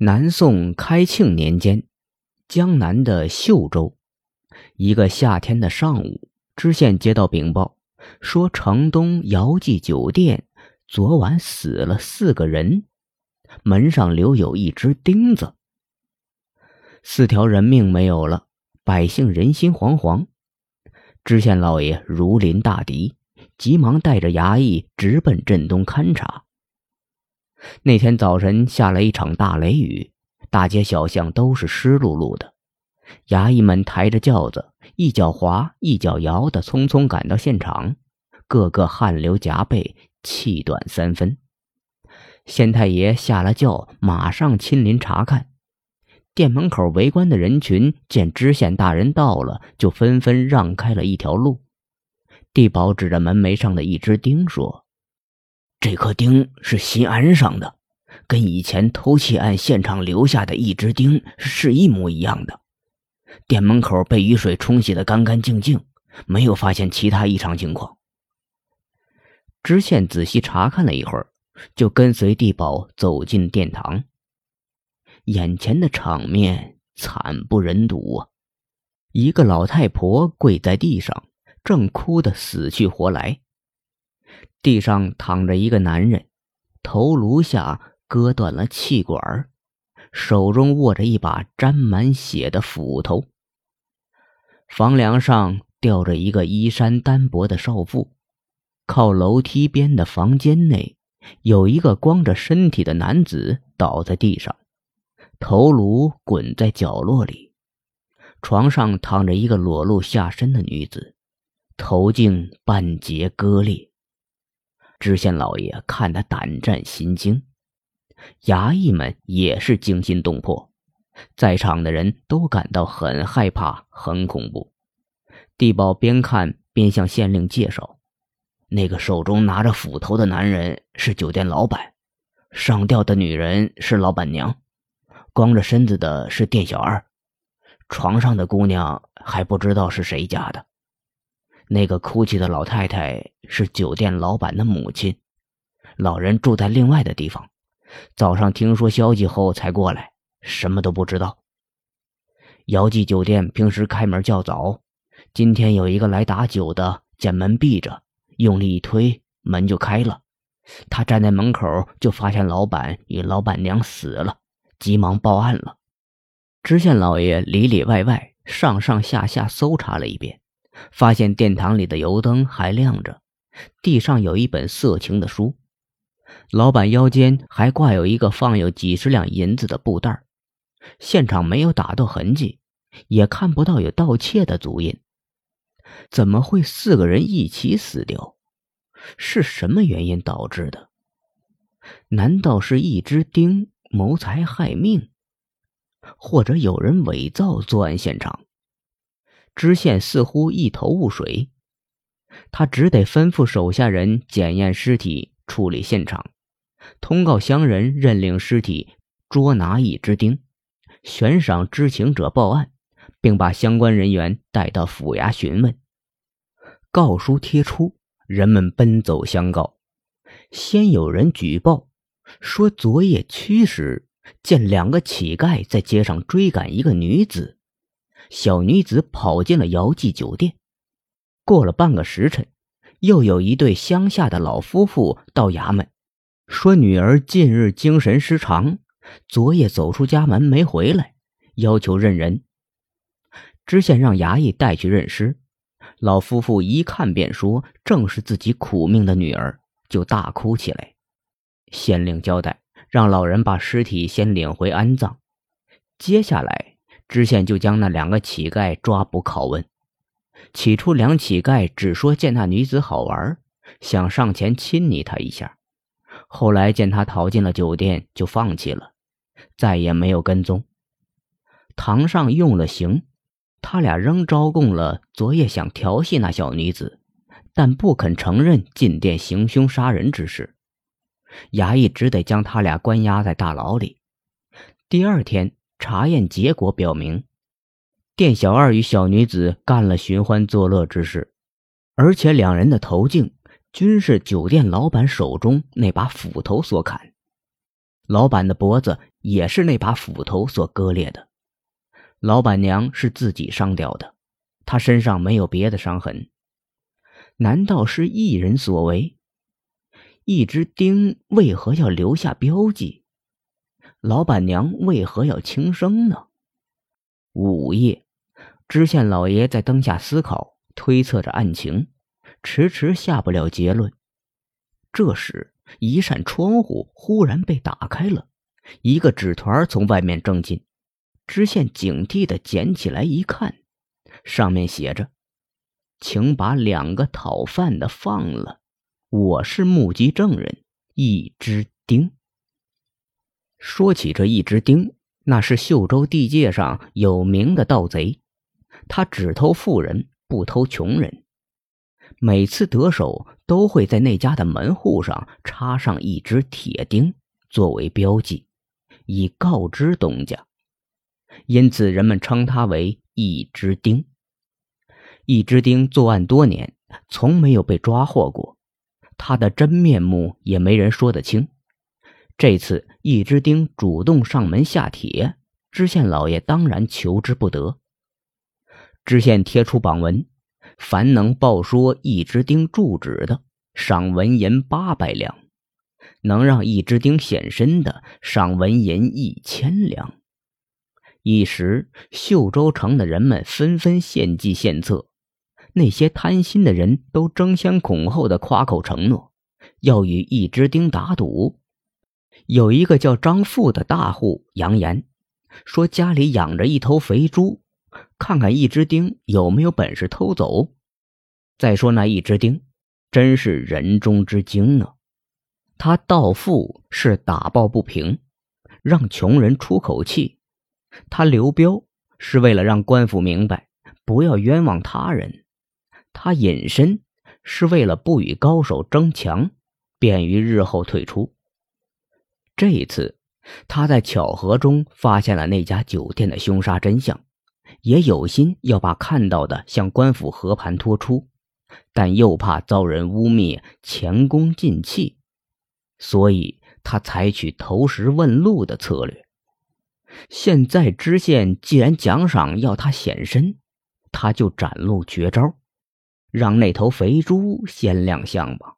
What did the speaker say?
南宋开庆年间，江南的秀州，一个夏天的上午，知县接到禀报，说城东姚记酒店昨晚死了四个人，门上留有一只钉子。四条人命没有了，百姓人心惶惶。知县老爷如临大敌，急忙带着衙役直奔镇东勘察。那天早晨下了一场大雷雨，大街小巷都是湿漉漉的。衙役们抬着轿子，一脚滑一脚摇的，匆匆赶到现场，个个汗流浃背，气短三分。县太爷下了轿，马上亲临查看。店门口围观的人群见知县大人到了，就纷纷让开了一条路。地保指着门楣上的一只钉说。这颗钉是新安上的，跟以前偷窃案现场留下的一只钉是一模一样的。店门口被雨水冲洗的干干净净，没有发现其他异常情况。知县仔细查看了一会儿，就跟随地保走进殿堂。眼前的场面惨不忍睹啊！一个老太婆跪在地上，正哭得死去活来。地上躺着一个男人，头颅下割断了气管，手中握着一把沾满血的斧头。房梁上吊着一个衣衫单薄的少妇，靠楼梯边的房间内，有一个光着身体的男子倒在地上，头颅滚在角落里。床上躺着一个裸露下身的女子，头颈半截割裂。知县老爷看得胆战心惊，衙役们也是惊心动魄，在场的人都感到很害怕、很恐怖。地保边看边向县令介绍：“那个手中拿着斧头的男人是酒店老板，上吊的女人是老板娘，光着身子的是店小二，床上的姑娘还不知道是谁家的。”那个哭泣的老太太是酒店老板的母亲，老人住在另外的地方。早上听说消息后才过来，什么都不知道。姚记酒店平时开门较早，今天有一个来打酒的，见门闭着，用力一推，门就开了。他站在门口，就发现老板与老板娘死了，急忙报案了。知县老爷里里外外、上上下下搜查了一遍。发现殿堂里的油灯还亮着，地上有一本色情的书，老板腰间还挂有一个放有几十两银子的布袋现场没有打斗痕迹，也看不到有盗窃的足印。怎么会四个人一起死掉？是什么原因导致的？难道是一只钉谋财害命，或者有人伪造作案现场？知县似乎一头雾水，他只得吩咐手下人检验尸体、处理现场，通告乡人认领尸体，捉拿一只钉，悬赏知情者报案，并把相关人员带到府衙询问。告书贴出，人们奔走相告。先有人举报说，昨夜驱时见两个乞丐在街上追赶一个女子。小女子跑进了姚记酒店。过了半个时辰，又有一对乡下的老夫妇到衙门，说女儿近日精神失常，昨夜走出家门没回来，要求认人。知县让衙役带去认尸。老夫妇一看便说正是自己苦命的女儿，就大哭起来。县令交代，让老人把尸体先领回安葬，接下来。知县就将那两个乞丐抓捕拷问。起初，两乞丐只说见那女子好玩，想上前亲昵她一下。后来见她逃进了酒店，就放弃了，再也没有跟踪。堂上用了刑，他俩仍招供了昨夜想调戏那小女子，但不肯承认进店行凶杀人之事。衙役只得将他俩关押在大牢里。第二天。查验结果表明，店小二与小女子干了寻欢作乐之事，而且两人的头颈均是酒店老板手中那把斧头所砍。老板的脖子也是那把斧头所割裂的。老板娘是自己伤掉的，她身上没有别的伤痕。难道是一人所为？一只钉为何要留下标记？老板娘为何要轻生呢？午夜，知县老爷在灯下思考、推测着案情，迟迟下不了结论。这时，一扇窗户忽然被打开了，一个纸团从外面挣进。知县警惕的捡起来一看，上面写着：“请把两个讨饭的放了，我是目击证人一只丁。”说起这一只钉，那是秀州地界上有名的盗贼，他只偷富人，不偷穷人。每次得手，都会在那家的门户上插上一只铁钉作为标记，以告知东家。因此，人们称他为一只钉。一只钉作案多年，从没有被抓获过，他的真面目也没人说得清。这次，一只丁主动上门下帖，知县老爷当然求之不得。知县贴出榜文，凡能报说一只丁住址的，赏纹银八百两；能让一只丁现身的，赏纹银一千两。一时，秀州城的人们纷纷献计献策，那些贪心的人都争先恐后的夸口承诺，要与一只丁打赌。有一个叫张富的大户扬言说，家里养着一头肥猪，看看一只丁有没有本事偷走。再说那一只丁，真是人中之精啊！他盗富是打抱不平，让穷人出口气；他留标是为了让官府明白，不要冤枉他人；他隐身是为了不与高手争强，便于日后退出。这一次，他在巧合中发现了那家酒店的凶杀真相，也有心要把看到的向官府和盘托出，但又怕遭人污蔑，前功尽弃，所以他采取投石问路的策略。现在知县既然奖赏要他显身，他就展露绝招，让那头肥猪先亮相吧。